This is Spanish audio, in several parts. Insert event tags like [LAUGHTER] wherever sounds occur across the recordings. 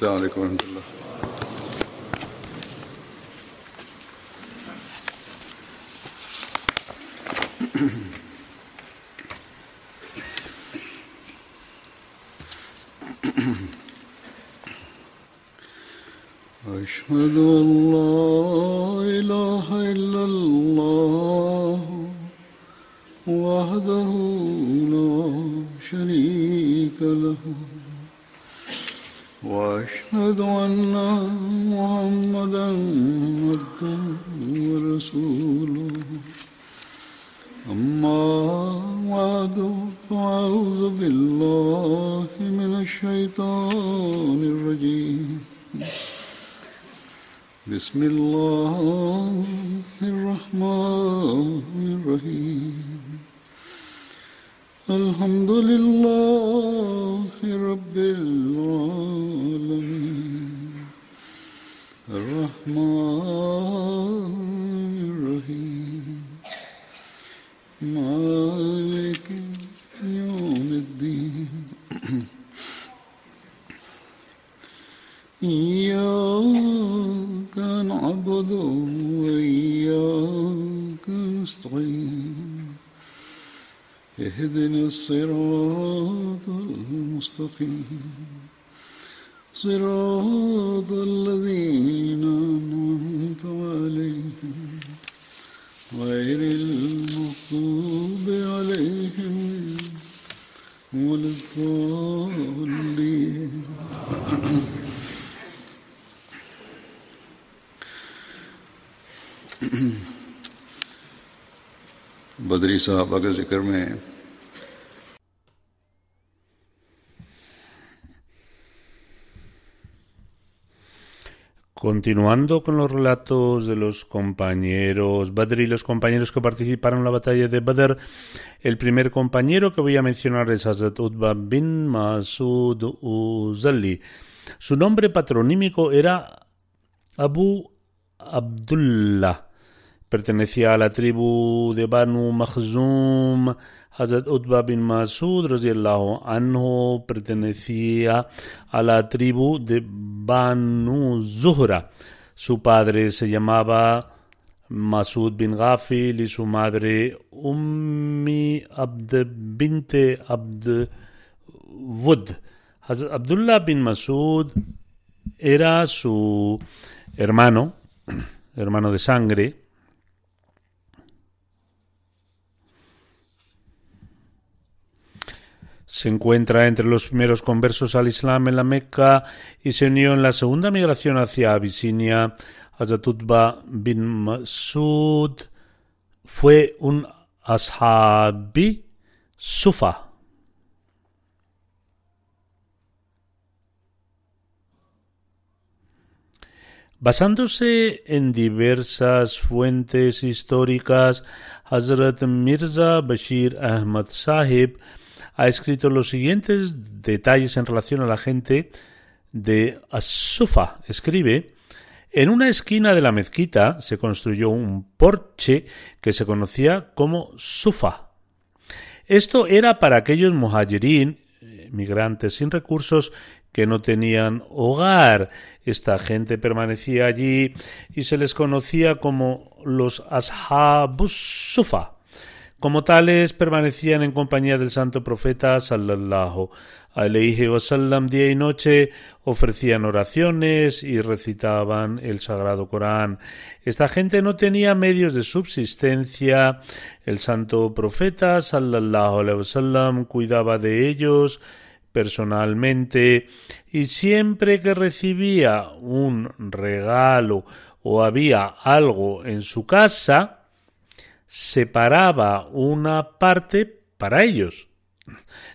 السلام علیکم ورحمۃ اللہ Mm-hmm. बदरी साहबा के जिक्र में Continuando con los relatos de los compañeros Badr y los compañeros que participaron en la batalla de Badr, el primer compañero que voy a mencionar es Hazrat Utba bin Masud Uzalli. Su nombre patronímico era Abu Abdullah. Pertenecía a la tribu de Banu Makhzum. Hazrat Utba bin Masud anhu pertenecía a la tribu de Banu Zuhra. Su padre se llamaba Masud bin Ghafil y su madre Ummi Abd binte Abd Wud. Hazrat Abdullah bin Masud era su hermano, [CLEARS THROAT] hermano de sangre, Se encuentra entre los primeros conversos al Islam en la Meca y se unió en la segunda migración hacia Abisinia. Hazatutba bin Masud fue un ashabi sufa. Basándose en diversas fuentes históricas, Hazrat Mirza Bashir Ahmad Sahib ha escrito los siguientes detalles en relación a la gente de Asufa. Escribe, en una esquina de la mezquita se construyó un porche que se conocía como Sufa. Esto era para aquellos muhajirin, migrantes sin recursos, que no tenían hogar. Esta gente permanecía allí y se les conocía como los Ashabus Sufa. Como tales, permanecían en compañía del santo profeta sallallahu alaihi wasallam día y noche, ofrecían oraciones y recitaban el sagrado Corán. Esta gente no tenía medios de subsistencia. El santo profeta sallallahu alaihi wasallam cuidaba de ellos personalmente y siempre que recibía un regalo o había algo en su casa, separaba una parte para ellos.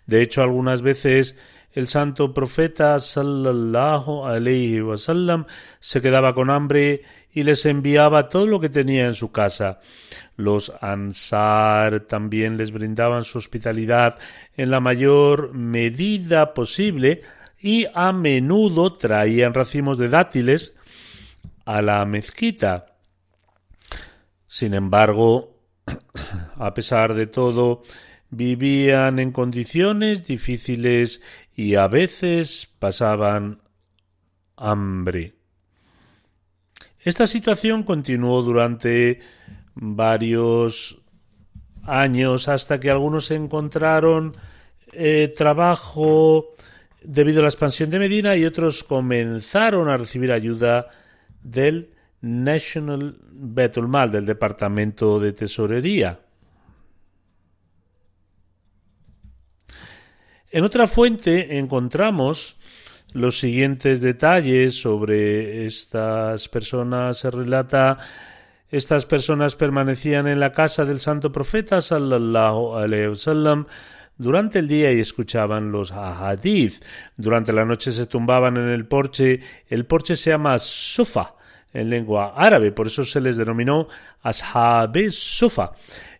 De hecho, algunas veces el santo profeta sallallahu alaihi wasallam se quedaba con hambre y les enviaba todo lo que tenía en su casa. Los ansar también les brindaban su hospitalidad en la mayor medida posible y a menudo traían racimos de dátiles a la mezquita. Sin embargo, a pesar de todo, vivían en condiciones difíciles y a veces pasaban hambre. Esta situación continuó durante varios años hasta que algunos encontraron eh, trabajo debido a la expansión de Medina y otros comenzaron a recibir ayuda del National Betulmal, del Departamento de Tesorería. En otra fuente encontramos los siguientes detalles sobre estas personas. Se relata estas personas permanecían en la casa del santo profeta sallallahu wasallam durante el día y escuchaban los hadith. Durante la noche se tumbaban en el porche. El porche se llama sufa en lengua árabe, por eso se les denominó ashabe sufa.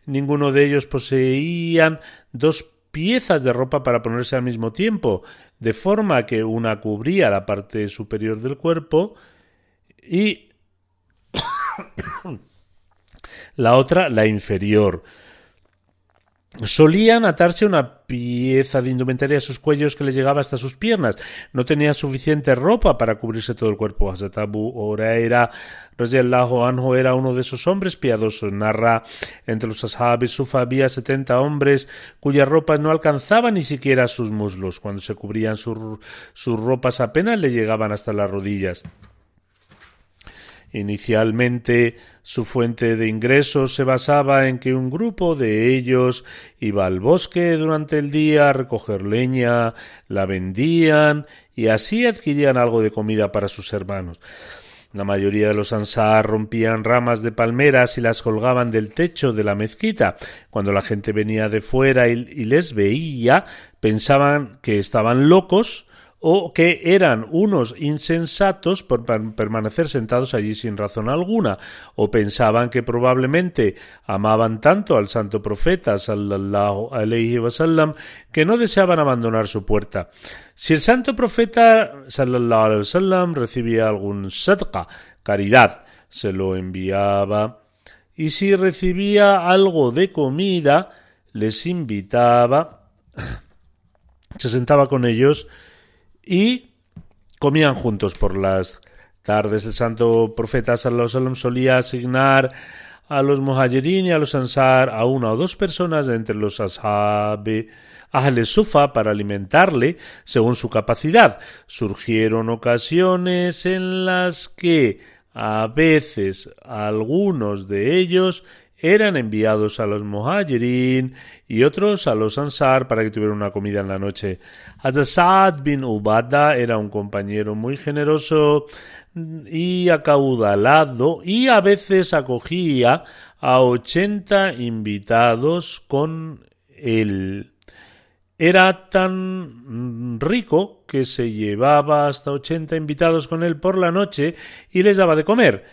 Ninguno de ellos poseían dos piezas de ropa para ponerse al mismo tiempo, de forma que una cubría la parte superior del cuerpo y [COUGHS] la otra la inferior. Solían atarse una pieza de indumentaria a sus cuellos que les llegaba hasta sus piernas. No tenían suficiente ropa para cubrirse todo el cuerpo. Hazrat Abu Huraira anhu era uno de esos hombres piadosos. Narra entre los ashabis sufa había setenta hombres cuyas ropas no alcanzaban ni siquiera sus muslos. Cuando se cubrían sus ropas apenas le llegaban hasta las rodillas. Inicialmente su fuente de ingresos se basaba en que un grupo de ellos iba al bosque durante el día a recoger leña, la vendían y así adquirían algo de comida para sus hermanos. La mayoría de los ansar rompían ramas de palmeras y las colgaban del techo de la mezquita. Cuando la gente venía de fuera y, les veía, pensaban que estaban locos o que eran unos insensatos por permanecer sentados allí sin razón alguna, o pensaban que probablemente amaban tanto al santo profeta sallallahu alayhi wasallam que no deseaban abandonar su puerta. Si el santo profeta sallallahu alayhi wasallam recibía algún sadqa, caridad, se lo enviaba, y si recibía algo de comida, les invitaba, [COUGHS] se sentaba con ellos y comían juntos por las tardes. El santo profeta Sallallahu solía asignar a los muhajirin y a los ansar a una o dos personas de entre los ashabi Ahle Sufa para alimentarle según su capacidad. Surgieron ocasiones en las que a veces algunos de ellos eran enviados a los muhajirin y otros a los ansar para que tuvieran una comida en la noche. Hazad bin Ubada era un compañero muy generoso y acaudalado y a veces acogía a ochenta invitados con él. Era tan rico que se llevaba hasta ochenta invitados con él por la noche y les daba de comer.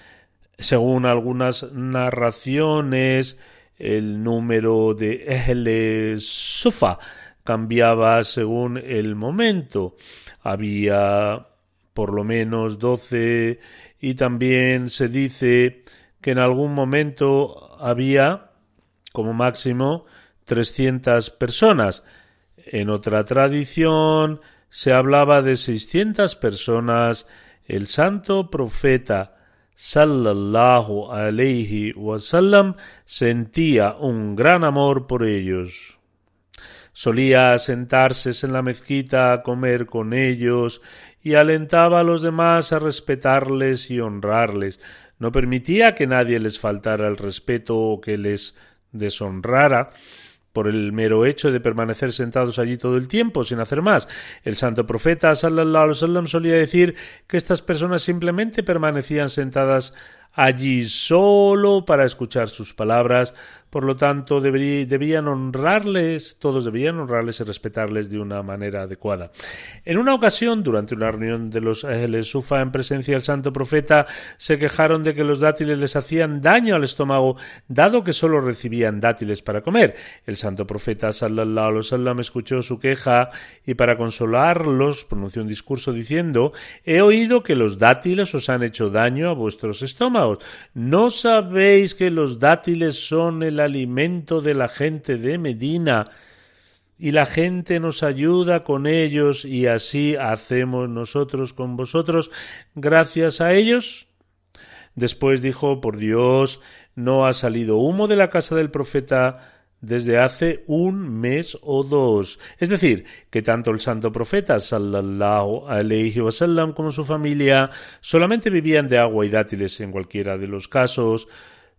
Según algunas narraciones, el número de Ehle Sufa cambiaba según el momento. Había por lo menos doce y también se dice que en algún momento había como máximo trescientas personas. En otra tradición se hablaba de seiscientas personas. El santo profeta sallallahu alayhi wasallam sentía un gran amor por ellos. Solía sentarse en la mezquita a comer con ellos y alentaba a los demás a respetarles y honrarles. No permitía que nadie les faltara el respeto o que les deshonrara por el mero hecho de permanecer sentados allí todo el tiempo sin hacer más. El santo profeta sallallahu alaihi wasallam solía decir que estas personas simplemente permanecían sentadas allí solo para escuchar sus palabras, por lo tanto, debían honrarles, todos debían honrarles y respetarles de una manera adecuada. En una ocasión, durante una reunión de los Ahl Sufa en presencia del santo profeta, se quejaron de que los dátiles les hacían daño al estómago, dado que solo recibían dátiles para comer. El santo profeta sallallahu alaihi wasallam escuchó su queja y para consolarlos pronunció un discurso diciendo: He oído que los dátiles os han hecho daño a vuestros estómagos. ¿No sabéis que los dátiles son el alimento de la gente de Medina y la gente nos ayuda con ellos y así hacemos nosotros con vosotros gracias a ellos? Después dijo, por Dios, no ha salido humo de la casa del profeta desde hace un mes o dos. Es decir, que tanto el santo profeta wasallam como su familia solamente vivían de agua y dátiles en cualquiera de los casos.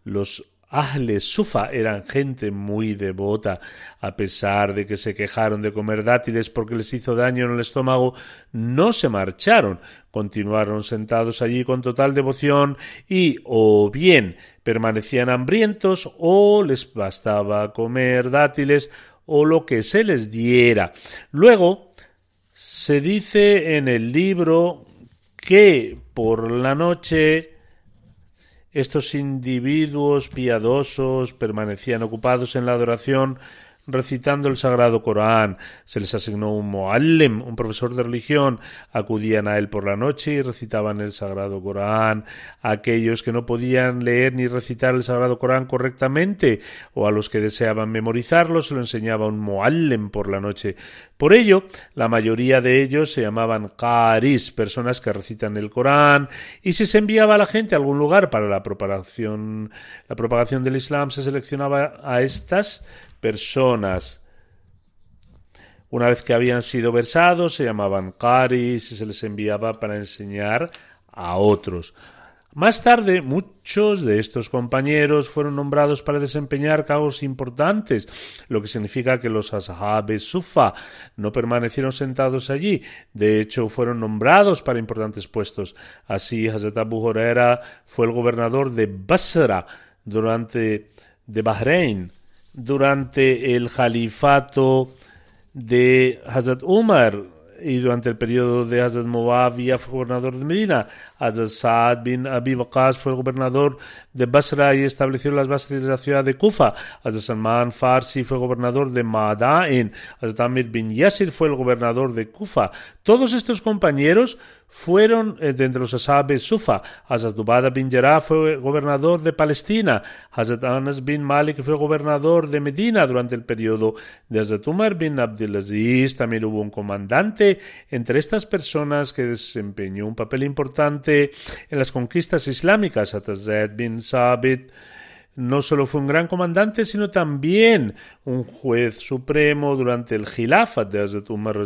Los Ahle Sufa eran gente muy devota, a pesar de que se quejaron de comer dátiles porque les hizo daño en el estómago, no se marcharon, continuaron sentados allí con total devoción y o bien permanecían hambrientos o les bastaba comer dátiles o lo que se les diera. Luego se dice en el libro que por la noche estos individuos piadosos permanecían ocupados en la adoración recitando el Sagrado Corán. Se les asignó un muallim, un profesor de religión. Acudían a él por la noche y recitaban el Sagrado Corán. aquellos que no podían leer ni recitar el Sagrado Corán correctamente o a los que deseaban memorizarlo se lo enseñaba un muallim por la noche. Por ello, la mayoría de ellos se llamaban qaris, personas que recitan el Corán, y si se enviaba a la gente a algún lugar para la propagación, la propagación del Islam, se seleccionaba a estas personas. Una vez que habían sido versados, se llamaban qaris y se les enviaba para enseñar a otros. Más tarde, muchos de estos compañeros fueron nombrados para desempeñar cargos importantes, lo que significa que los ashabes sufa no permanecieron sentados allí, de hecho fueron nombrados para importantes puestos. Así, Hazrat Abu Huraira fue el gobernador de Basra durante de Bahrein durante el califato de Hazrat Umar y durante el periodo de Hazrat Muawiyah fue gobernador de Medina. Hazrat Saad bin Abi Waqas fue gobernador de Basra y estableció las bases de la ciudad de Kufa. Hazrat Salman Farsi fue gobernador de Madain. Hazrat Amir bin Yasir fue el gobernador de Kufa. Todos estos compañeros fueron eh, de entre los ashabes Sufa. Hazrat bin Jarrah fue gobernador de Palestina. Hazrat Anas bin Malik fue gobernador de Medina durante el periodo de Hazrat Umar bin Abdelaziz. También hubo un comandante entre estas personas que desempeñó un papel importante en las conquistas islámicas. Hazrat bin Sabit no solo fue un gran comandante, sino también un juez supremo durante el Khilafat de Hazrat Umar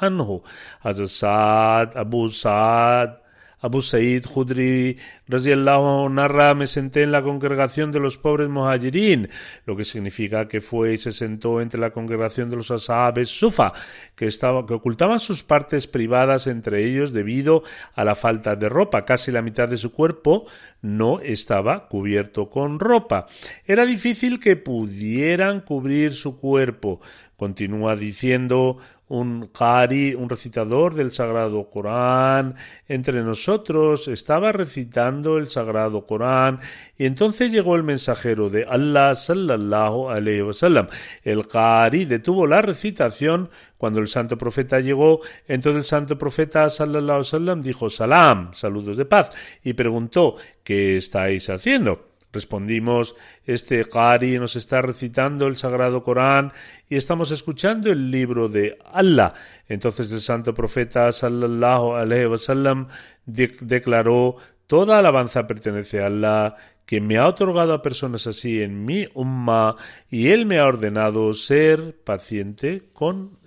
anhu. Hazrat Saad, Abu Saad, Abu Said Khudri anhu narra me senté en la congregación de los pobres muhajirin, lo que significa que fue y se sentó entre la congregación de los ashabes sufa, que, que ocultaban sus partes privadas entre ellos debido a la falta de ropa. Casi la mitad de su cuerpo no estaba cubierto con ropa. Era difícil que pudieran cubrir su cuerpo. Continúa diciendo un qari, un recitador del Sagrado Corán, entre nosotros estaba recitando el Sagrado Corán y entonces llegó el mensajero de Allah sallallahu alayhi wasallam. El qari detuvo la recitación cuando el santo profeta llegó, entonces el santo profeta sallallahu alayhi wasallam dijo salam, saludos de paz y preguntó ¿qué estáis haciendo? Respondimos, este Qari nos está recitando el Sagrado Corán y estamos escuchando el libro de Allah. Entonces el santo profeta sallallahu alaihi wasallam declaró, toda alabanza pertenece a Allah, que me ha otorgado a personas así en mi umma y él me ha ordenado ser paciente con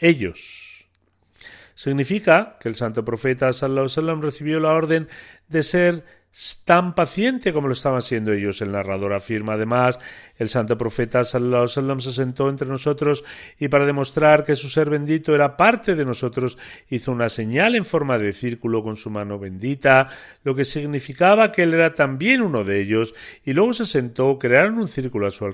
ellos. Significa que el santo profeta sallallahu alaihi wasallam recibió la orden de ser tan paciente como lo estaban siendo ellos. El narrador afirma además, el santo profeta sallallahu sallam se sentó entre nosotros y para demostrar que su ser bendito era parte de nosotros, hizo una señal en forma de círculo con su mano bendita, lo que significaba que él era también uno de ellos, y luego se sentó, crearon un círculo a su,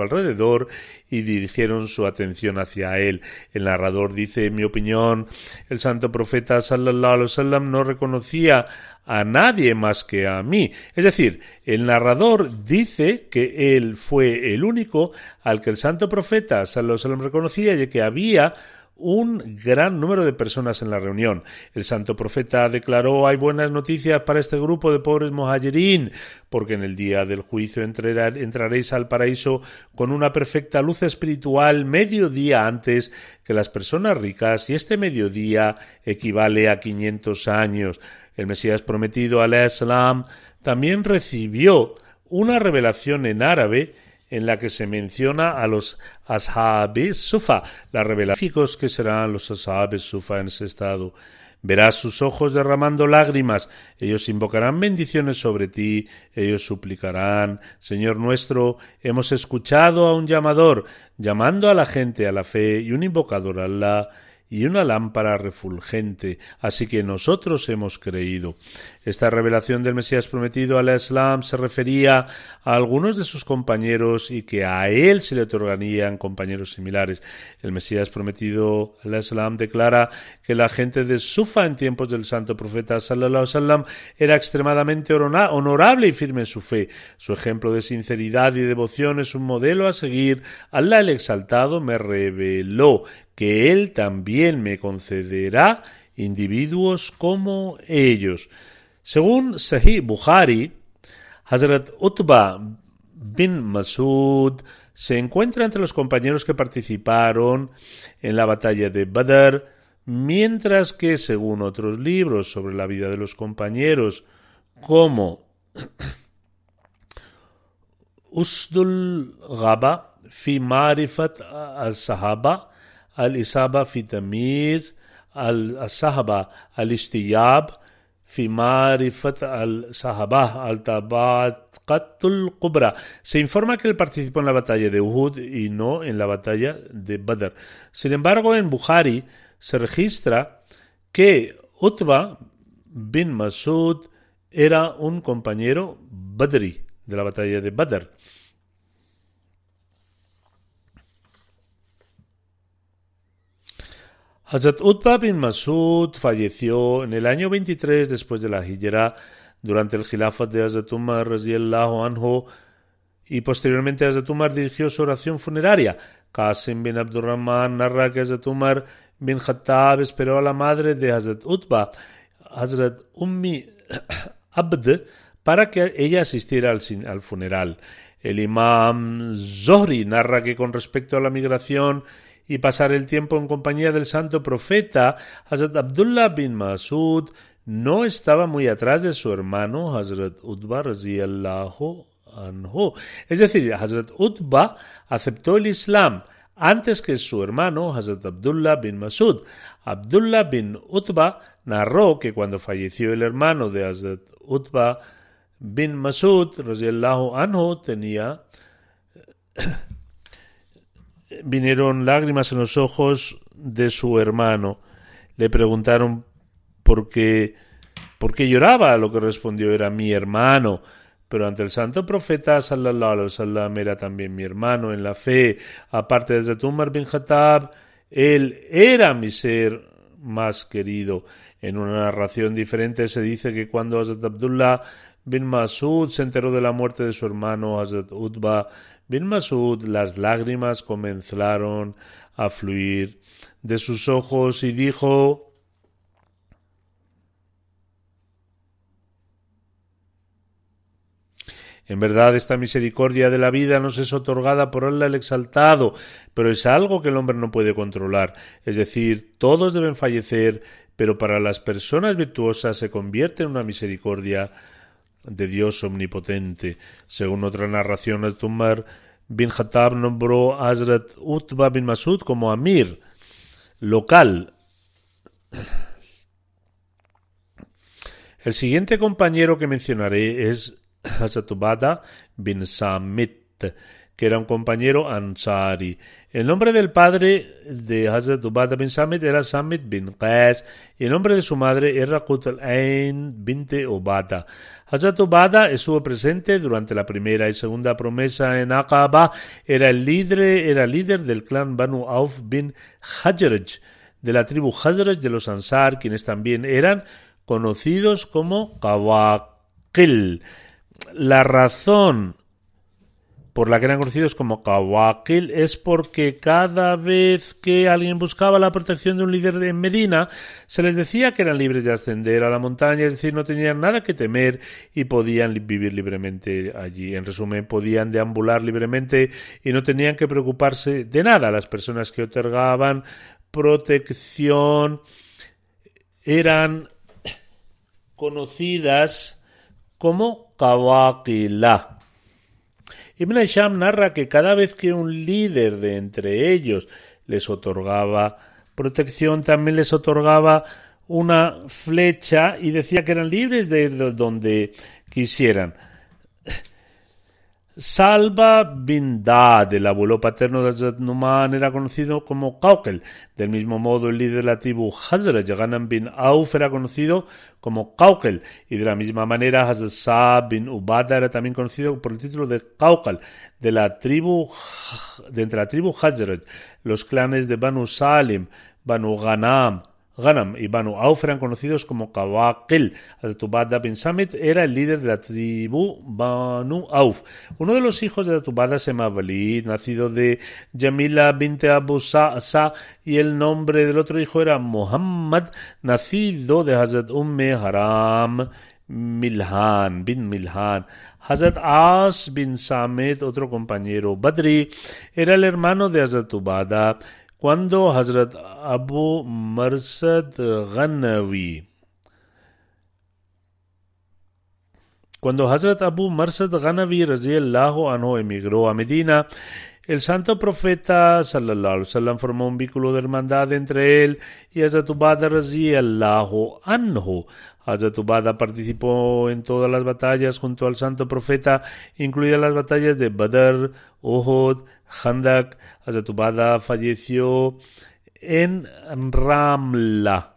alrededor, y dirigieron su atención hacia él. El narrador dice, en mi opinión, el santo profeta sallallahu sallam no reconocía a nadie más que a mí. Es decir, el narrador dice que él fue el único al que el santo profeta Salomón reconocía y que había un gran número de personas en la reunión. El santo profeta declaró hay buenas noticias para este grupo de pobres mohayerín, porque en el día del juicio entraréis al paraíso con una perfecta luz espiritual medio día antes que las personas ricas, y este mediodía equivale a 500 años. El Mesías prometido, al-Islam, también recibió una revelación en árabe en la que se menciona a los ashabes sufa, las revelaciones que serán los ashabes sufa en ese estado. Verás sus ojos derramando lágrimas, ellos invocarán bendiciones sobre ti, ellos suplicarán, Señor nuestro, hemos escuchado a un llamador, llamando a la gente a la fe y un invocador a Allah, y una lámpara refulgente, así que nosotros hemos creído. Esta revelación del Mesías prometido al Islam se refería a algunos de sus compañeros y que a él se le otorgarían compañeros similares. El Mesías prometido al Islam declara que la gente de Sufa en tiempos del santo profeta sallallahu sallam era extremadamente honorable y firme en su fe. Su ejemplo de sinceridad y devoción es un modelo a seguir. Allah el exaltado me reveló que Él también me concederá individuos como ellos. Según Sahih Bukhari, Hazrat Utba bin Masud se encuentra entre los compañeros que participaron en la batalla de Badr, mientras que, según otros libros sobre la vida de los compañeros, como [CLEARS THROAT] Usdul Gaba fi Marifat al-Sahaba, al-Isaba fi Tamiz, al-Sahaba al-Istiyab, fi Marifat al-Sahaba al-Tabaqatul. Se informa que él participó en la batalla de Uhud y no en la batalla de Badr. Sin embargo, en Bukhari se registra que Utba bin Masud era un compañero badri de la batalla de Badr. Hazrat Utba bin Masud falleció en el año 23 después de la Hijra durante el Khilafat de Hazrat Umar anhu y posteriormente Hazrat Umar dirigió su oración funeraria. Qasim bin Abdurrahman narra que Hazrat Umar bin Khattab esperó a la madre de Hazrat Utba, Hazrat Ummi [COUGHS] Abd, para que ella asistiera al, al funeral. El imam Zohri narra que con respecto a la migración y pasar el tiempo en compañía del santo profeta, Hazrat Abdullah bin Masud no estaba muy atrás de su hermano Hazrat Utba anhu. Es decir, Hazrat Utba aceptó el Islam antes que su hermano Hazrat Abdullah bin Masud. Abdullah bin Utba narró que cuando falleció el hermano de Hazrat Utba bin Masud, anhu, tenía vinieron lágrimas en los ojos de su hermano. Le preguntaron por qué, por qué lloraba, lo que respondió era mi hermano. Pero ante el santo profeta sallallahu alaihi wasallam era también mi hermano en la fe. Aparte de Umar bin Khattab, él era mi ser más querido. En una narración diferente se dice que cuando Hazrat Abdullah bin Masud se enteró de la muerte de su hermano Hazrat Utba bin Masud, las lágrimas comenzaron a fluir de sus ojos y dijo En verdad, esta misericordia de la vida nos es otorgada por Allah el Exaltado, pero es algo que el hombre no puede controlar. Es decir, todos deben fallecer, pero para las personas virtuosas se convierte en una misericordia de Dios omnipotente. Según otra narración, el Tumar bin Khattab nombró a Hazrat Utba bin Masud como Amir local. El siguiente compañero que mencionaré es Hazrat Ubada bin Samit, que era un compañero ansari. El nombre del padre de Hazrat Ubada bin Samit era Samit bin Qais y el nombre de su madre era Qut al-Ain binte Ubada. Hazrat Ubada estuvo presente durante la primera y segunda promesa en Aqaba. Era el líder, era líder del clan Banu Auf bin Hajraj, de la tribu Hajraj de los Ansar, quienes también eran conocidos como Qawaqil. La razón por la que eran conocidos como Kawakil es porque cada vez que alguien buscaba la protección de un líder en Medina, se les decía que eran libres de ascender a la montaña, es decir, no tenían nada que temer y podían vivir libremente allí. En resumen, podían deambular libremente y no tenían que preocuparse de nada. Las personas que otorgaban protección eran [COUGHS] conocidas como Kawakila. Ibn Hisham narra que cada vez que un líder de entre ellos les otorgaba protección, también les otorgaba una flecha y decía que eran libres de ir donde quisieran. Salva bin Dad, el abuelo paterno de Hazrat Numan, era conocido como Kaukel. Del mismo modo, el líder de la tribu Hazrat Ghanam bin Auf era conocido como Kaukel. Y de la misma manera, Hazrat Saab bin Ubada era también conocido por el título de Kaukel, de la tribu, de entre la tribu Hazrat, los clanes de Banu Salim, Banu Ghanam, Ghanam y Banu Auf eran conocidos como Kawakil. Atubada bin Samit era el líder de la tribu Banu Auf. Uno de los hijos de Atubada se llama Walid, nacido de Jamila bint Abu Sa, y el nombre del otro hijo era Muhammad, nacido de Hazrat Umme Haram Milhan bin Milhan. Hazrat As bin Samit, otro compañero Badri, era el hermano de Hazrat Ubada cuando Hazrat Abu Marsad Ghanawi Cuando Hazrat Abu Marsad Ghanawi anhu emigró a Medina, el santo profeta sallallahu alaihi wasallam formó un vínculo de hermandad entre él y Hazrat Ubada anhu. Hazrat Ubada participó en todas las batallas junto al santo profeta, incluidas las batallas de Badr, Uhud, Handak. Hazrat Ubada falleció en Ramla,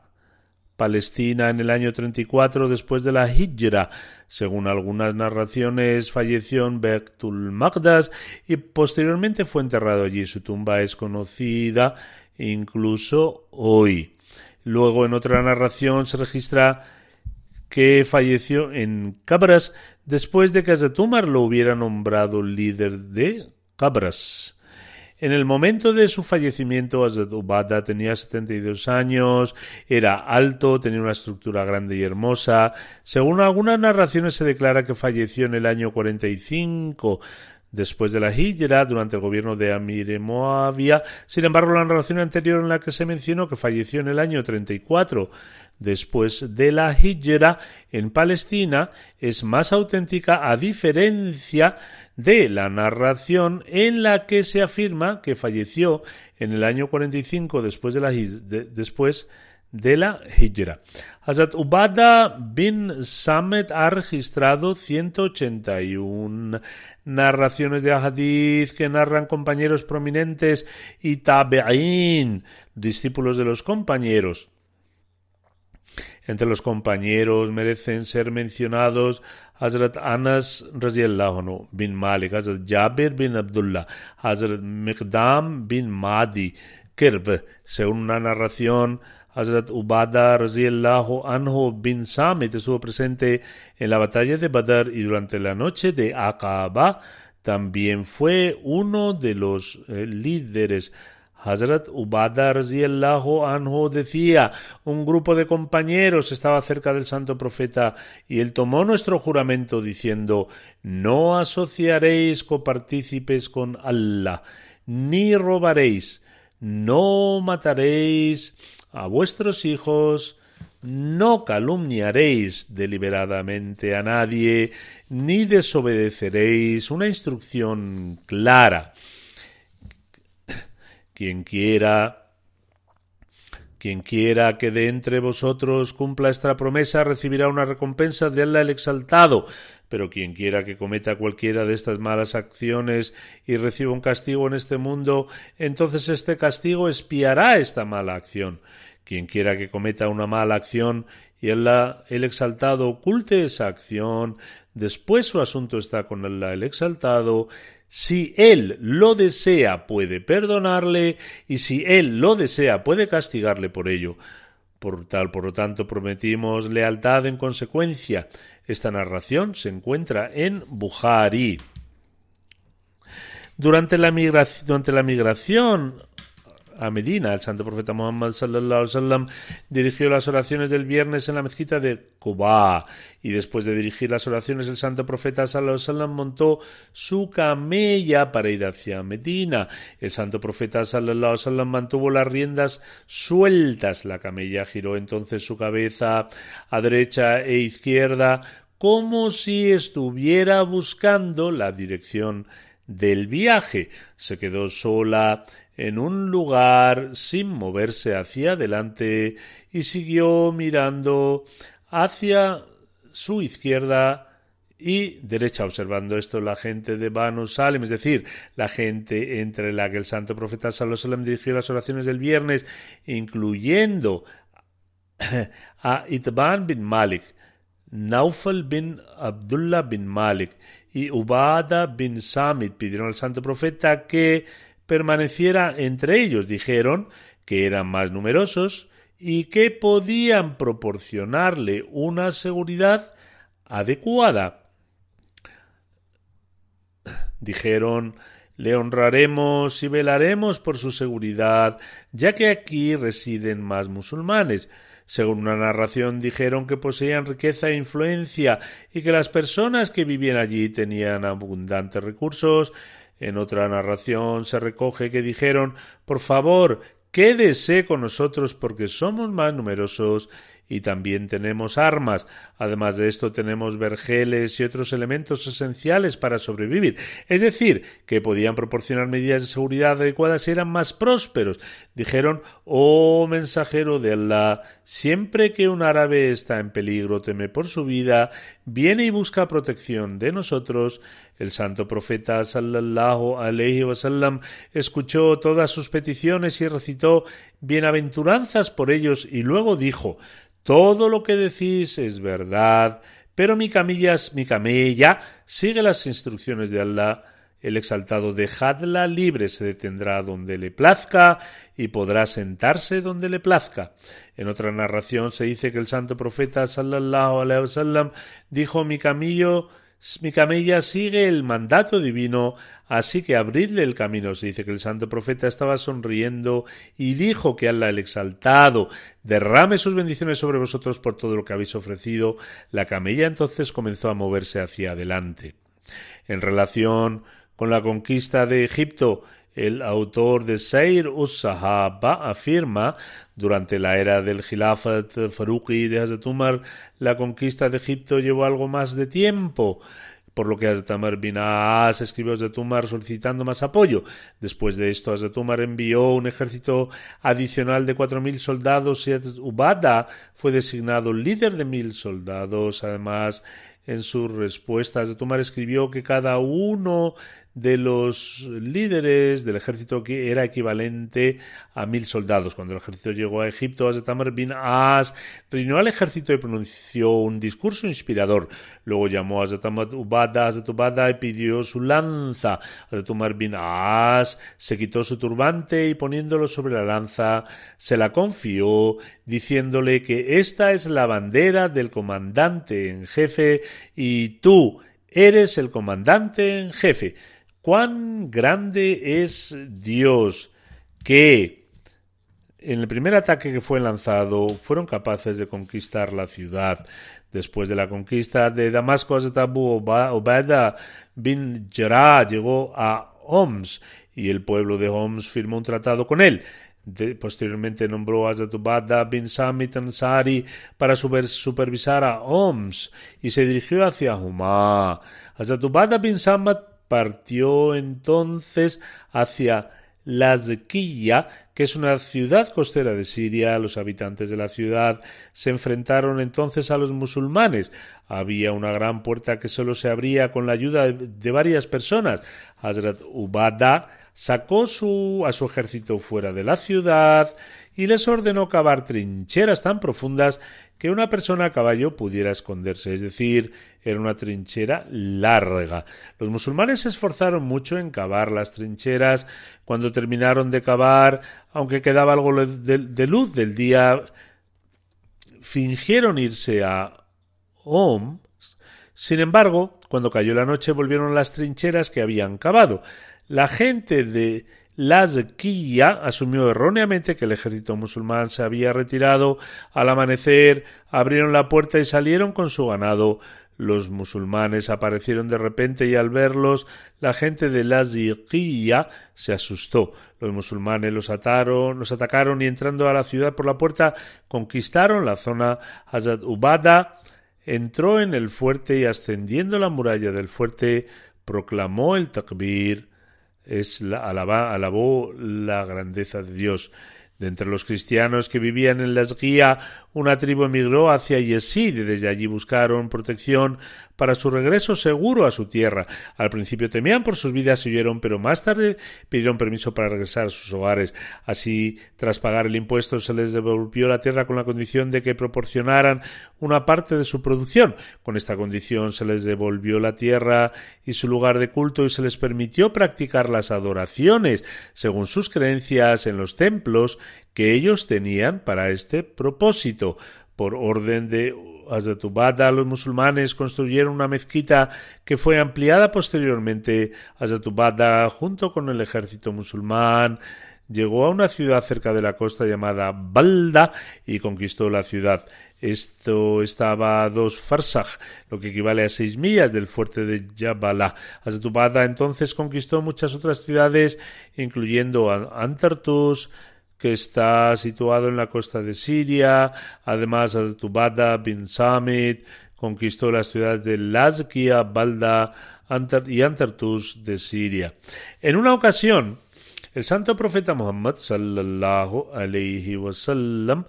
Palestina, en el año 34 después de la Hijra. Según algunas narraciones, falleció en Bektul Magdas y posteriormente fue enterrado allí. Su tumba es conocida incluso hoy. Luego, en otra narración, se registra que falleció en Cabras después de que Azatumar lo hubiera nombrado líder de Cabras. En el momento de su fallecimiento, Hazrat tenía 72 años, era alto, tenía una estructura grande y hermosa. Según algunas narraciones se declara que falleció en el año 45 después de la Hijra, durante el gobierno de Amir Moavia. Sin embargo, la narración anterior en la que se mencionó que falleció en el año 34 después de la Hijra en Palestina es más auténtica a diferencia de la narración en la que se afirma que falleció en el año 45 después de la, después de la Hijra. Hazrat Ubada bin Samet ha registrado 181 narraciones de hadith que narran compañeros prominentes y tabe'in, discípulos de los compañeros. Entre los compañeros merecen ser mencionados Hazrat Anas anhu bin Malik, Hazrat Jabir bin Abdullah, Hazrat Miqdam bin Madi, Kirb, según una narración, Hazrat Ubada anhu bin Samit estuvo presente en la batalla de Badr y durante la noche de Aqaba también fue uno de los eh, líderes Hazrat Ubada radiallahu anhu decía, un grupo de compañeros estaba cerca del santo profeta y él tomó nuestro juramento diciendo, no asociaréis copartícipes con Allah, ni robaréis, no mataréis a vuestros hijos, no calumniaréis deliberadamente a nadie, ni desobedeceréis una instrucción clara. Quien quiera quien quiera que de entre vosotros cumpla esta promesa recibirá una recompensa de Allah el exaltado, pero quien quiera que cometa cualquiera de estas malas acciones y reciba un castigo en este mundo, entonces este castigo espiará esta mala acción. Quien quiera que cometa una mala acción y Allah el exaltado oculte esa acción, después su asunto está con Allah el exaltado, si él lo desea, puede perdonarle, y si él lo desea, puede castigarle por ello. Por tal, por lo tanto, prometimos lealtad en consecuencia. Esta narración se encuentra en migración, durante la migración a Medina, el santo profeta Muhammad sallallahu alaihi wasallam dirigió las oraciones del viernes en la mezquita de Quba y después de dirigir las oraciones el santo profeta sallallahu alaihi wasallam montó su camella para ir hacia Medina. El santo profeta sallallahu alaihi wasallam mantuvo las riendas sueltas. La camella giró entonces su cabeza a derecha e izquierda como si estuviera buscando la dirección del viaje. Se quedó sola en un lugar sin moverse hacia adelante y siguió mirando hacia su izquierda y derecha, observando esto la gente de Banu Salem, es decir, la gente entre la que el santo profeta Sallallahu dirigió las oraciones del viernes, incluyendo a Itban bin Malik, Naufal bin Abdullah bin Malik y Ubada bin Samit pidieron al santo profeta que permaneciera entre ellos. Dijeron que eran más numerosos y que podían proporcionarle una seguridad adecuada. Dijeron le honraremos y velaremos por su seguridad, ya que aquí residen más musulmanes. Según una narración dijeron que poseían riqueza e influencia y que las personas que vivían allí tenían abundantes recursos en otra narración se recoge que dijeron Por favor, quédese con nosotros porque somos más numerosos y también tenemos armas. Además de esto tenemos vergeles y otros elementos esenciales para sobrevivir. Es decir, que podían proporcionar medidas de seguridad adecuadas y eran más prósperos. Dijeron, oh mensajero de Allah, siempre que un árabe está en peligro, teme por su vida, viene y busca protección de nosotros, el santo profeta sallallahu alaihi wasallam escuchó todas sus peticiones y recitó bienaventuranzas por ellos y luego dijo Todo lo que decís es verdad, pero mi camilla, mi camella sigue las instrucciones de Allah. El exaltado dejadla libre se detendrá donde le plazca y podrá sentarse donde le plazca. En otra narración se dice que el santo profeta sallallahu alaihi wasallam dijo mi camillo mi camella sigue el mandato divino, así que abridle el camino. Se dice que el santo profeta estaba sonriendo y dijo que Allah el exaltado derrame sus bendiciones sobre vosotros por todo lo que habéis ofrecido. La camella entonces comenzó a moverse hacia adelante. En relación con la conquista de Egipto, el autor de Seir us-Sahaba afirma durante la era del Khilafat Faruqi de Hazrat la conquista de Egipto llevó algo más de tiempo, por lo que Hazrat Umar bin Aas escribió a Hazrat Umar solicitando más apoyo. Después de esto, Hazrat Umar envió un ejército adicional de cuatro mil soldados y Ubada fue designado líder de mil soldados. Además, en sus respuestas, Hazrat Umar escribió que cada uno de los líderes del ejército que era equivalente a mil soldados. Cuando el ejército llegó a Egipto, Azetamar bin As reunió al ejército y pronunció un discurso inspirador. Luego llamó a Azetamar Ubada, Ubada y pidió su lanza. Azetamar bin As se quitó su turbante y poniéndolo sobre la lanza se la confió, diciéndole que esta es la bandera del comandante en jefe y tú eres el comandante en jefe cuán grande es Dios que en el primer ataque que fue lanzado fueron capaces de conquistar la ciudad. Después de la conquista de Damasco, Abu Obada bin Jarrah llegó a Homs y el pueblo de Homs firmó un tratado con él. posteriormente nombró a Zatubada bin Samit Ansari para supervisar a Homs y se dirigió hacia Huma. Zatubada bin Samit partió entonces hacia Lazquilla, que es una ciudad costera de Siria. Los habitantes de la ciudad se enfrentaron entonces a los musulmanes. Había una gran puerta que solo se abría con la ayuda de varias personas. Hazrat Ubada sacó su, a su ejército fuera de la ciudad y les ordenó cavar trincheras tan profundas que una persona a caballo pudiera esconderse, es decir, era una trinchera larga. Los musulmanes se esforzaron mucho en cavar las trincheras. Cuando terminaron de cavar, aunque quedaba algo de, luz del día, fingieron irse a Om. Sin embargo, cuando cayó la noche volvieron las trincheras que habían cavado. La gente de Lazquilla asumió erróneamente que el ejército musulmán se había retirado. Al amanecer abrieron la puerta y salieron con su ganado. Los musulmanes aparecieron de repente y al verlos la gente de Lazquilla se asustó. Los musulmanes los ataron, los atacaron y entrando a la ciudad por la puerta conquistaron la zona Hazad Ubada entró en el fuerte y ascendiendo la muralla del fuerte proclamó el takbir es la, alabó la grandeza de Dios. De entre los cristianos que vivían en la Esguía, una tribu emigró hacia Yesid y desde allí buscaron protección para su regreso seguro a su tierra. Al principio temían por sus vidas y huyeron, pero más tarde pidieron permiso para regresar a sus hogares. Así, tras pagar el impuesto, se les devolvió la tierra con la condición de que proporcionaran una parte de su producción. Con esta condición se les devolvió la tierra y su lugar de culto y se les permitió practicar las adoraciones según sus creencias en los templos que ellos tenían para este propósito. Por orden de Azatubada, los musulmanes construyeron una mezquita que fue ampliada posteriormente. Azatubada, junto con el ejército musulmán, llegó a una ciudad cerca de la costa llamada Balda y conquistó la ciudad. Esto estaba a dos farsaj, lo que equivale a seis millas del fuerte de Jabala. Azatubada entonces conquistó muchas otras ciudades, incluyendo Antartus, que está situado en la costa de Siria. Además, Aztubada bin Samit conquistó las ciudades de Lazkia, Balda y Antartus de Siria. En una ocasión, el santo profeta Muhammad sallallahu alayhi wasallam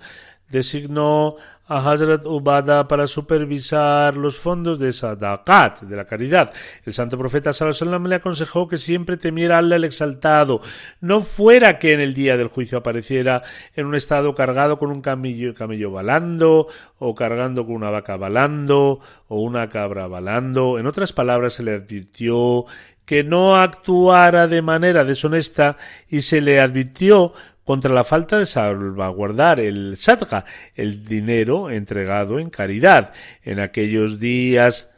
designó a Hazrat Ubada para supervisar los fondos de Sadaqat, de la caridad. El santo profeta Sallallahu le aconsejó que siempre temiera al exaltado, no fuera que en el día del juicio apareciera en un estado cargado con un camello, camello balando, o cargando con una vaca balando, o una cabra balando. En otras palabras, se le advirtió que no actuara de manera deshonesta y se le advirtió contra la falta de salvaguardar el sadqa, el dinero entregado en caridad. En aquellos días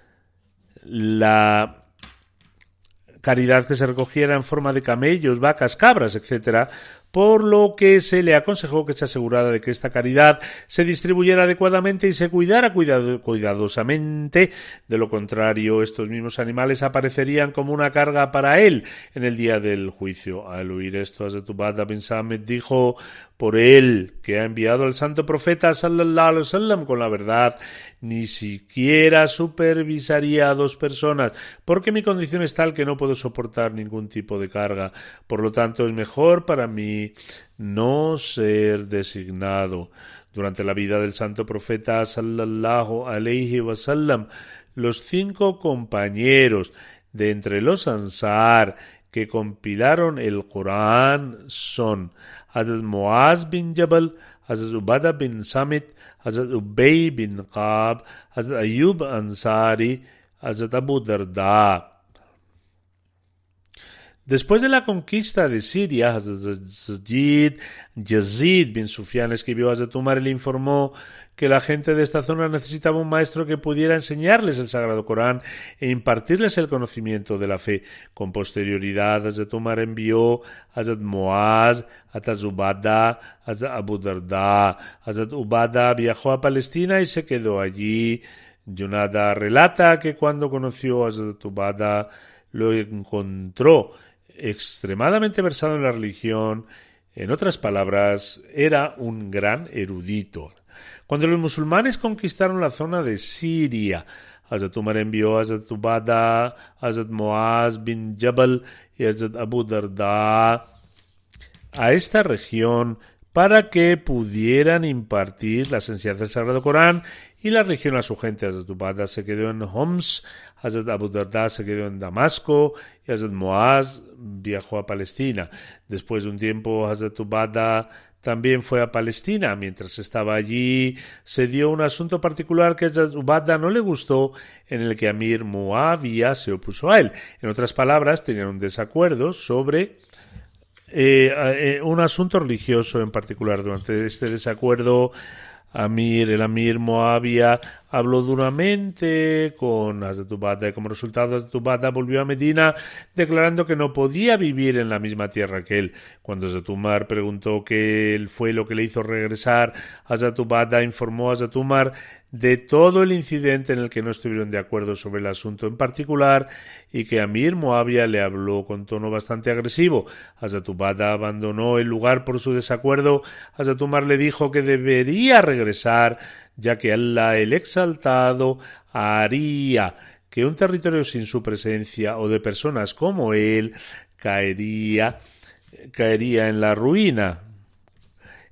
la caridad que se recogiera en forma de camellos, vacas, cabras, etcétera, por lo que se le aconsejó que se asegurara de que esta caridad se distribuyera adecuadamente y se cuidara cuidadosamente. De lo contrario, estos mismos animales aparecerían como una carga para él en el día del juicio. Al oír esto, Azetubad bin Samet dijo por él que ha enviado al santo profeta sallallahu alaihi wasallam con la verdad, ni siquiera supervisaría a dos personas, porque mi condición es tal que no puedo soportar ningún tipo de carga. Por lo tanto, es mejor para mí no ser designado. Durante la vida del santo profeta sallallahu alaihi wasallam, los cinco compañeros de entre los ansar que compilaron el Corán son Hazrat Muaz bin Jabal, Hazrat Ubada bin Samit, Hazrat Ubay bin Qab, Hazrat Ayub Ansari, Hazrat Abu Darda. Después de la conquista de Siria, Yazid, Yazid bin Sufyan escribió a Hazrat Umar y le informó que la gente de esta zona necesitaba un maestro que pudiera enseñarles el Sagrado Corán e impartirles el conocimiento de la fe. Con posterioridad, Hazrat Umar envió a Hazrat Moaz, a Tazubada, a Abu Darda. Hazrat Ubada viajó a Palestina y se quedó allí. Yonada relata que cuando conoció a Hazrat Ubada lo encontró extremadamente versado en la religión, en otras palabras, era un gran erudito. Cuando los musulmanes conquistaron la zona de Siria, Hazrat Umar envió a Hazrat Ubada, Hazrat Moaz bin Jabal y Hazrat Abu Darda a esta región para que pudieran impartir las enseñanzas del Sagrado Corán y la región a su gente. Hazrat Ubada se quedó en Homs, Hazrat Abu Darda se quedó en Damasco y Hazrat Moaz viajó a Palestina. Después de un tiempo, Hazrat Ubada también fue a Palestina. Mientras estaba allí, se dio un asunto particular que a Ubada no le gustó, en el que Amir Muawiyah se opuso a él. En otras palabras, tenían un desacuerdo sobre eh, eh, un asunto religioso en particular. Durante este desacuerdo, Amir, el Amir Moabia habló duramente con Hazrat Ubada y como resultado Hazrat Ubada volvió a Medina declarando que no podía vivir en la misma tierra que él. Cuando Hazrat Umar preguntó qué fue lo que le hizo regresar, Hazrat Ubada informó a Hazrat Umar de todo el incidente en el que no estuvieron de acuerdo sobre el asunto en particular y que Amir Moabia le habló con tono bastante agresivo. Hazrat Ubada abandonó el lugar por su desacuerdo. Hazrat Umar le dijo que debería regresar ya que Allah el exaltado haría que un territorio sin su presencia o de personas como él caería en la ruina.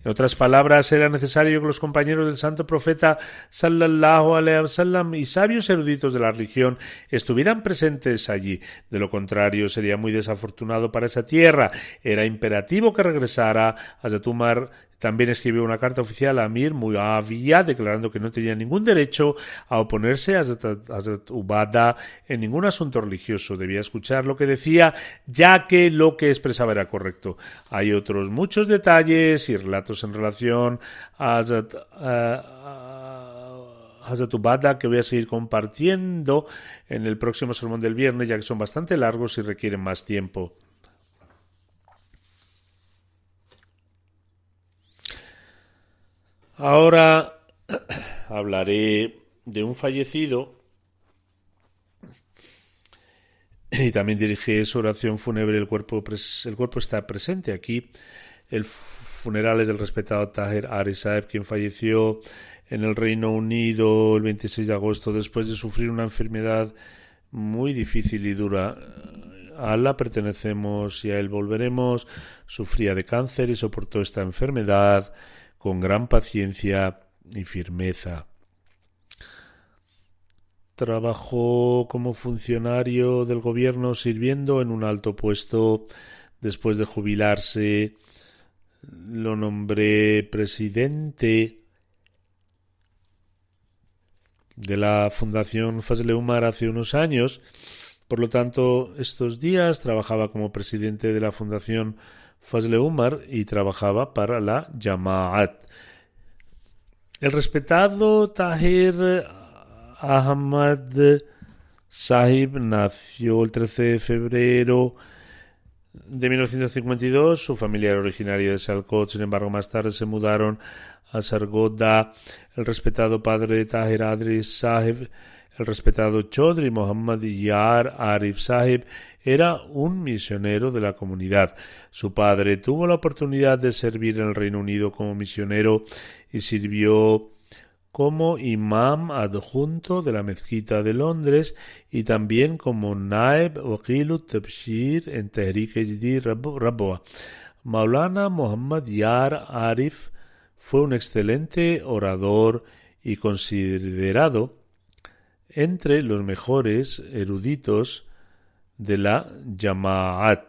En otras palabras, era necesario que los compañeros del santo profeta sallallahu alaihi wasallam y sabios eruditos de la religión estuvieran presentes allí. De lo contrario, sería muy desafortunado para esa tierra. Era imperativo que regresara a Zatumar también escribió una carta oficial a Amir Muawiyah declarando que no tenía ningún derecho a oponerse a Hazrat Ubada en ningún asunto religioso. Debía escuchar lo que decía, ya que lo que expresaba era correcto. Hay otros muchos detalles y relatos en relación a Hazrat, Ubada que voy a seguir compartiendo en el próximo sermón del viernes, ya que son bastante largos y requieren más tiempo. Ahora [CLEARS THROAT] hablaré de un fallecido [CLEARS THROAT] y también dirigí su oración fúnebre. El cuerpo, el cuerpo está presente aquí. El funeral es del respetado Taher Ari quien falleció en el Reino Unido el 26 de agosto después de sufrir una enfermedad muy difícil y dura. A Allah pertenecemos y a él volveremos. Sufría de cáncer y soportó esta enfermedad con gran paciencia y firmeza. Trabajó como funcionario del gobierno sirviendo en un alto puesto. Después de jubilarse, lo nombré presidente de la Fundación Fazle Umar hace unos años. Por lo tanto, estos días trabajaba como presidente de la Fundación Fazle Umar y trabajaba para la Jamaat. El respetado Tahir Ahmad Sahib nació el 13 de febrero de 1952. Su familia era originaria de Salcot, sin embargo, más tarde se mudaron a Sargoda. El respetado padre de Tahir Adri Sahib, el respetado Chodri Muhammad Yar Arif Sahib, era un misionero de la comunidad. Su padre tuvo la oportunidad de servir en el Reino Unido como misionero y sirvió como imam adjunto de la mezquita de Londres y también como naib wakilut tabshir en Tehrik Jd Rabwa. Maulana Muhammad Yar Arif fue un excelente orador y considerado entre los mejores eruditos de la Jamaat.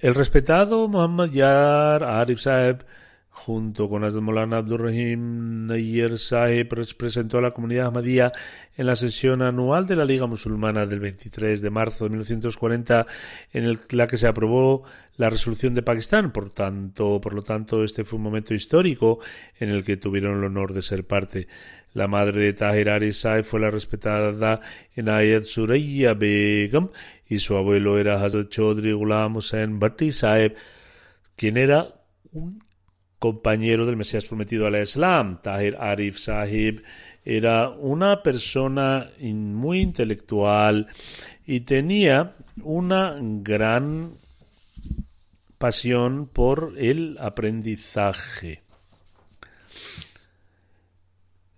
El respetado Muhammad Yar Arif Saeb, junto con Molana Abdurrahim Nayer Saeb, presentó a la comunidad Ahmadía en la sesión anual de la Liga Musulmana del 23 de marzo de 1940, en la que se aprobó la resolución de Pakistán. Por tanto, por lo tanto, este fue un momento histórico en el que tuvieron el honor de ser parte. La madre de Tahir Ali Saeb fue la respetada Inayat Suraya Begum y su abuelo era Hazrat Chaudhry Ghulam Hussain Bhatti Saeb, quien era un compañero del Mesías prometido al Islam. Tahir Arif Sahib era una persona muy intelectual y tenía una gran pasión por el aprendizaje.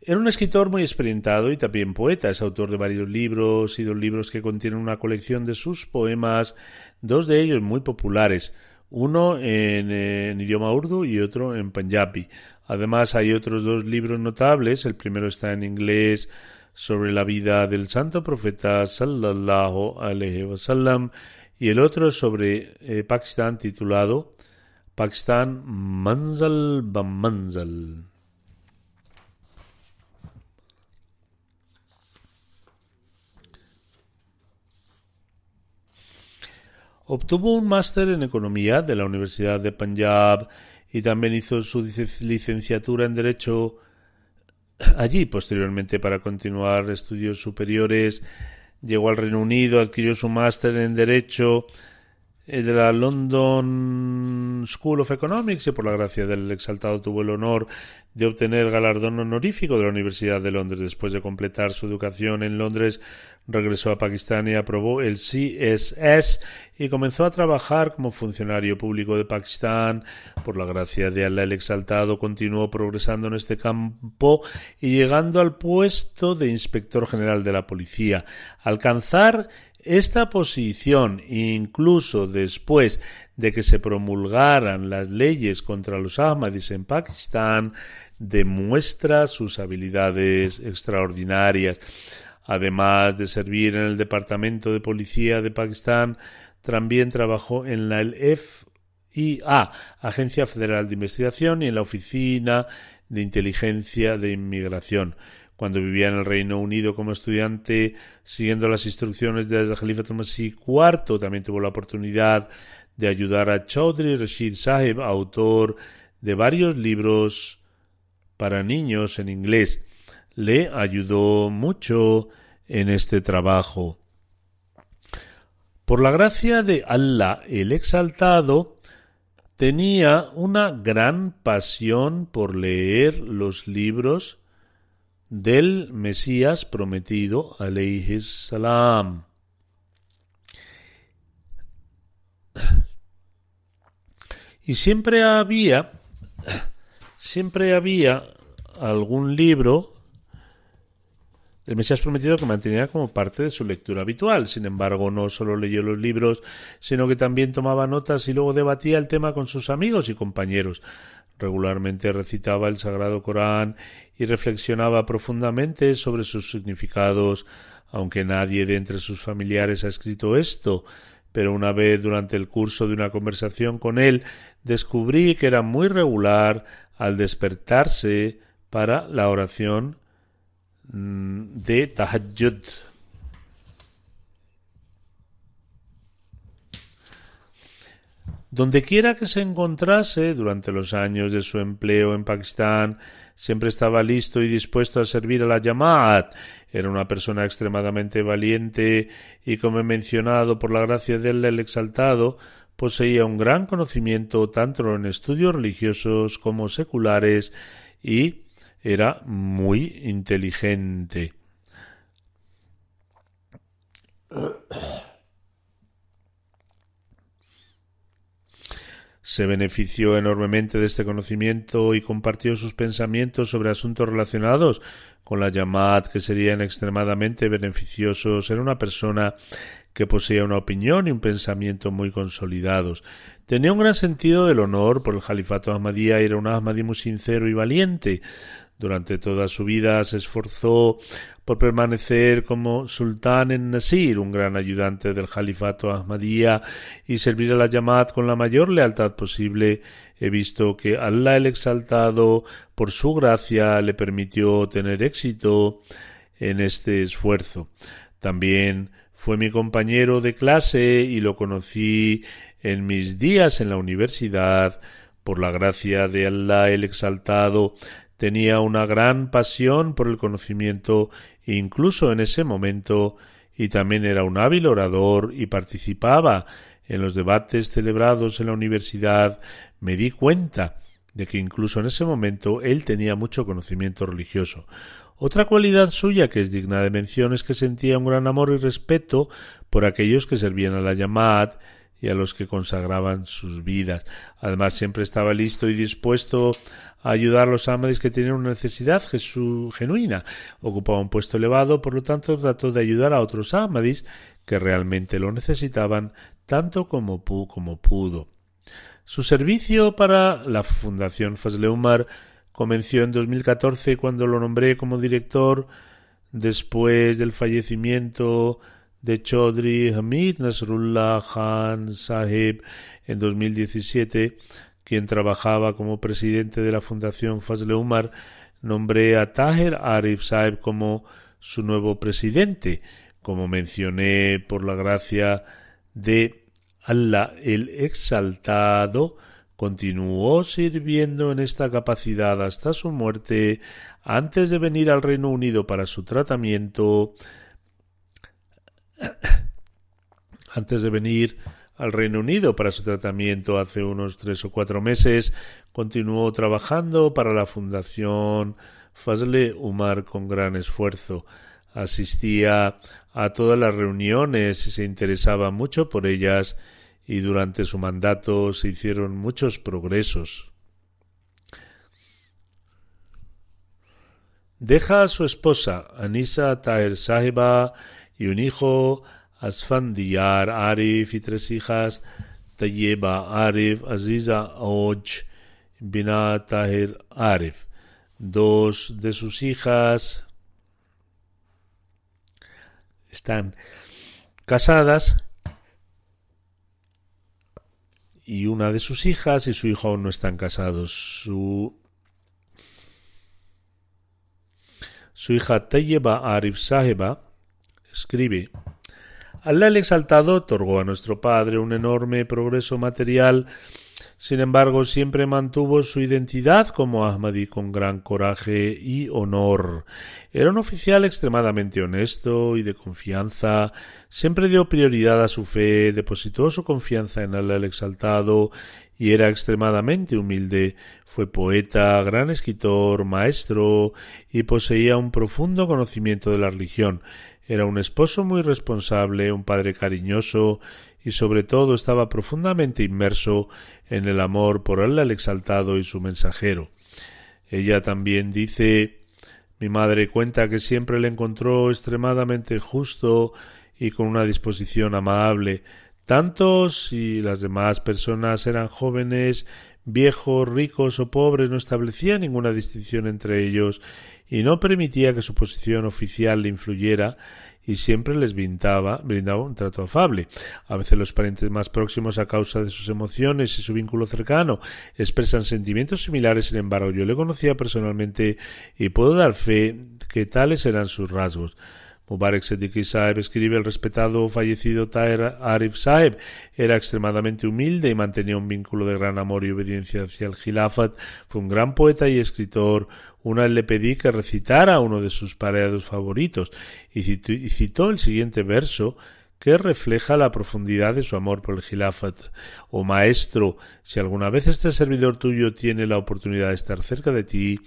Era un escritor muy experimentado y también poeta. Es autor de varios libros y dos libros que contienen una colección de sus poemas, dos de ellos muy populares, uno en, idioma urdu y otro en panjabi. Además hay otros dos libros notables. El primero está en inglés sobre la vida del santo profeta sallallahu y el otro sobre eh, Pakistán titulado Pakistán Manzal Manzal. Obtuvo un máster en economía de la Universidad de Punjab y también hizo su licenciatura en Derecho allí. Posteriormente, para continuar estudios superiores, llegó al Reino Unido, adquirió su máster en Derecho de la London School of Economics y por la gracia del exaltado tuvo el honor de obtener galardón honorífico de la Universidad de Londres. Después de completar su educación en Londres, regresó a Pakistán y aprobó el CSS y comenzó a trabajar como funcionario público de Pakistán. Por la gracia de Allah el exaltado continuó progresando en este campo y llegando al puesto de inspector general de la policía. Alcanzar esta posición, incluso después de que se promulgaran las leyes contra los Ahmadis en Pakistán, demuestra sus habilidades extraordinarias. Además de servir en el Departamento de Policía de Pakistán, también trabajó en la FIA, Agencia Federal de Investigación, y en la Oficina de Inteligencia de Inmigración cuando vivía en el Reino Unido como estudiante, siguiendo las instrucciones del Jalifa Masih IV, también tuvo la oportunidad de ayudar a Chaudhry Rashid Sahib, autor de varios libros para niños en inglés. Le ayudó mucho en este trabajo. Por la gracia de Allah el Exaltado, tenía una gran pasión por leer los libros del Mesías prometido, alayhi salam. Y siempre había, siempre había algún libro del Mesías prometido que mantenía como parte de su lectura habitual. Sin embargo, no solo leyó los libros, sino que también tomaba notas y luego debatía el tema con sus amigos y compañeros. Regularmente recitaba el Sagrado Corán y reflexionaba profundamente sobre sus significados, aunque nadie de entre sus familiares ha escrito esto, pero una vez durante el curso de una conversación con él descubrí que era muy regular al despertarse para la oración mm, de Tahajjud. Donde quiera que se encontrase durante los años de su empleo en Pakistán, siempre estaba listo y dispuesto a servir a la Yamaat. Era una persona extremadamente valiente y, como he mencionado, por la gracia de él el exaltado, poseía un gran conocimiento tanto en estudios religiosos como seculares y era muy inteligente. Se benefició enormemente de este conocimiento y compartió sus pensamientos sobre asuntos relacionados con la Yamad que serían extremadamente beneficiosos. Era una persona que poseía una opinión y un pensamiento muy consolidados. Tenía un gran sentido del honor por el califato Ahmadía era un Ahmadí muy sincero y valiente. Durante toda su vida se esforzó por permanecer como sultán en Nasir, un gran ayudante del califato Ahmadía, y servir a la Yamad con la mayor lealtad posible. He visto que Allah el Exaltado, por su gracia, le permitió tener éxito en este esfuerzo. También fue mi compañero de clase y lo conocí en mis días en la universidad. Por la gracia de Allah el Exaltado, tenía una gran pasión por el conocimiento incluso en ese momento y también era un hábil orador y participaba en los debates celebrados en la universidad, me di cuenta de que incluso en ese momento él tenía mucho conocimiento religioso. Otra cualidad suya que es digna de mención es que sentía un gran amor y respeto por aquellos que servían a la Yamad y a los que consagraban sus vidas. Además, siempre estaba listo y dispuesto a ayudar a los Ahmadis que tenían una necesidad genuina. Ocupaba un puesto elevado, por lo tanto trató de ayudar a otros Ahmadis que realmente lo necesitaban tanto como, como pudo. Su servicio para la Fundación Fazle Umar comenzó en 2014 cuando lo nombré como director después del fallecimiento de Chaudhry Hamid Nasrullah Khan Sahib en 2017 quien trabajaba como presidente de la Fundación Fazle Umar, nombré a Taher Arif Saeb como su nuevo presidente. Como mencioné, por la gracia de Allah el Exaltado, Continuó sirviendo en esta capacidad hasta su muerte antes de venir al Reino Unido para su tratamiento. [COUGHS] antes de venir al Reino Unido para su tratamiento hace unos tres o cuatro meses, continuó trabajando para la Fundación Fazle Umar con gran esfuerzo. Asistía a todas las reuniones y se interesaba mucho por ellas y durante su mandato se hicieron muchos progresos. Deja a su esposa, Anisa Tahir Sahiba, y un hijo, Asfandiyar Arif, y tres hijas, Tayyeba Arif, Aziza Oj, Bina Tahir Arif. Dos de sus hijas están casadas y una de sus hijas y su hijo aún no están casados. Su, su hija Tayyeba Arif Saheba escribe Allah el Exaltado otorgó a nuestro Padre un enorme progreso material sin embargo, siempre mantuvo su identidad como Ahmadi con gran coraje y honor. Era un oficial extremadamente honesto y de confianza, siempre dio prioridad a su fe, depositó su confianza en Allah el Exaltado y era extremadamente humilde. Fue poeta, gran escritor, maestro y poseía un profundo conocimiento de la religión. Era un esposo muy responsable, un padre cariñoso y sobre todo estaba profundamente inmerso en el amor por él el exaltado y su mensajero. Ella también dice mi madre cuenta que siempre le encontró extremadamente justo y con una disposición amable, tanto si las demás personas eran jóvenes, viejos, ricos o pobres, no establecía ninguna distinción entre ellos y no permitía que su posición oficial le influyera y siempre les brindaba, un trato afable. A veces los parientes más próximos, a causa de sus emociones y su vínculo cercano, expresan sentimientos similares, sin embargo, yo le conocía personalmente y puedo dar fe que tales eran sus rasgos. Mubarak Siddiqui Saeb escribe el respetado fallecido Taher Arif Saeb era extremadamente humilde y mantenía un vínculo de gran amor y obediencia hacia el Khilafat. Fue un gran poeta y escritor, una vez le pedí que recitara uno de sus pareados favoritos y citó, el siguiente verso que refleja la profundidad de su amor por el Gilafat. Oh maestro, si alguna vez este servidor tuyo tiene la oportunidad de estar cerca de ti,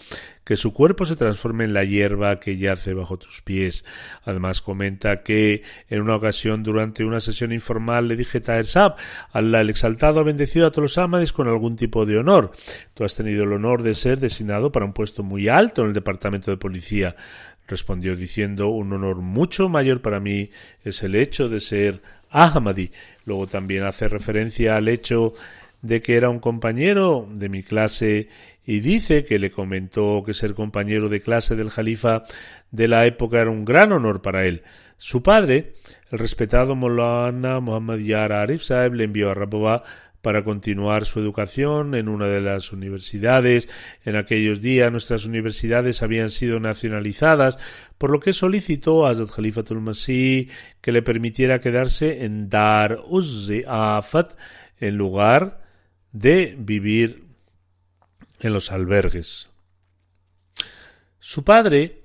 que su cuerpo se transforme en la hierba que yace bajo tus pies. Además comenta que en una ocasión durante una sesión informal le dije Taher Sab, Allah el exaltado ha bendecido a todos los amadis con algún tipo de honor. Tú has tenido el honor de ser designado para un puesto muy alto en el departamento de policía respondió diciendo un honor mucho mayor para mí es el hecho de ser Ahmadi. Luego también hace referencia al hecho de que era un compañero de mi clase y dice que le comentó que ser compañero de clase del Jalifa de la época era un gran honor para él. Su padre, el respetado Molana Muhammad Yar Arif Saeb, le envió a Rabova para continuar su educación en una de las universidades. En aquellos días nuestras universidades habían sido nacionalizadas, por lo que solicitó a Hazrat Khalifatul Masih que le permitiera quedarse en Dar Uzzi Afat en lugar de vivir en los albergues. Su padre,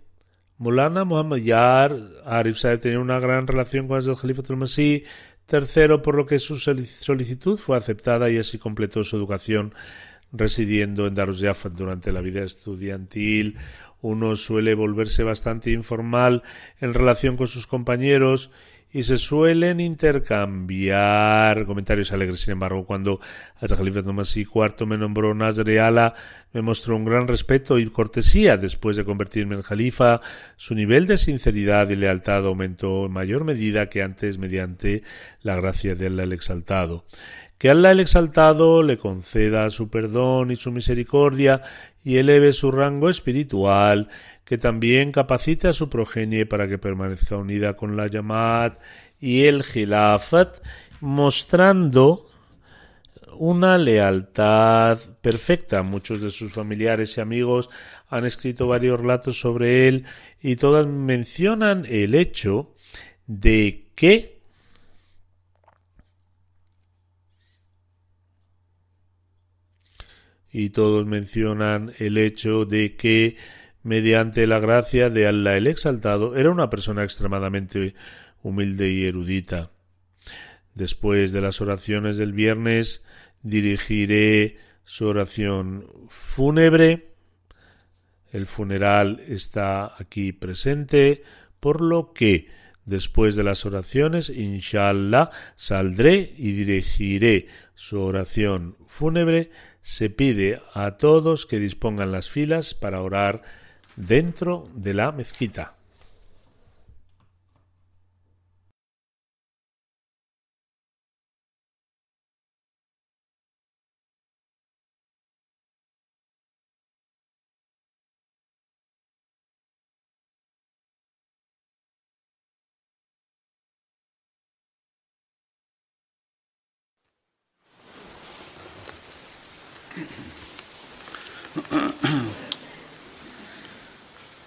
Mulana Muhammad Yar Arif Saeb, tenía una gran relación con Hazrat Khalifatul Masih Tercero, por lo que su solicitud fue aceptada y así completó su educación residiendo en Darus durante la vida estudiantil. Uno suele volverse bastante informal en relación con sus compañeros y se suelen intercambiar comentarios alegres. Sin embargo, cuando hasta Khalifa Tomás IV me nombró Nazreala, me mostró un gran respeto y cortesía después de convertirme en Jalifa. Su nivel de sinceridad y lealtad aumentó en mayor medida que antes mediante la gracia de Allah el Exaltado. Que Allah el Exaltado le conceda su perdón y su misericordia y eleve su rango espiritual que también capacite a su progenie para que permanezca unida con la Yamat y el Khilafat, mostrando una lealtad perfecta. Muchos de sus familiares y amigos han escrito varios relatos sobre él y todas mencionan el hecho de que y todos mencionan el hecho de que mediante la gracia de Allah el Exaltado era una persona extremadamente humilde y erudita. Después de las oraciones del viernes dirigiré su oración fúnebre. El funeral está aquí presente, por lo que después de las oraciones, inshallah, saldré y dirigiré su oración fúnebre. Se pide a todos que dispongan las filas para orar dentro de la mezquita.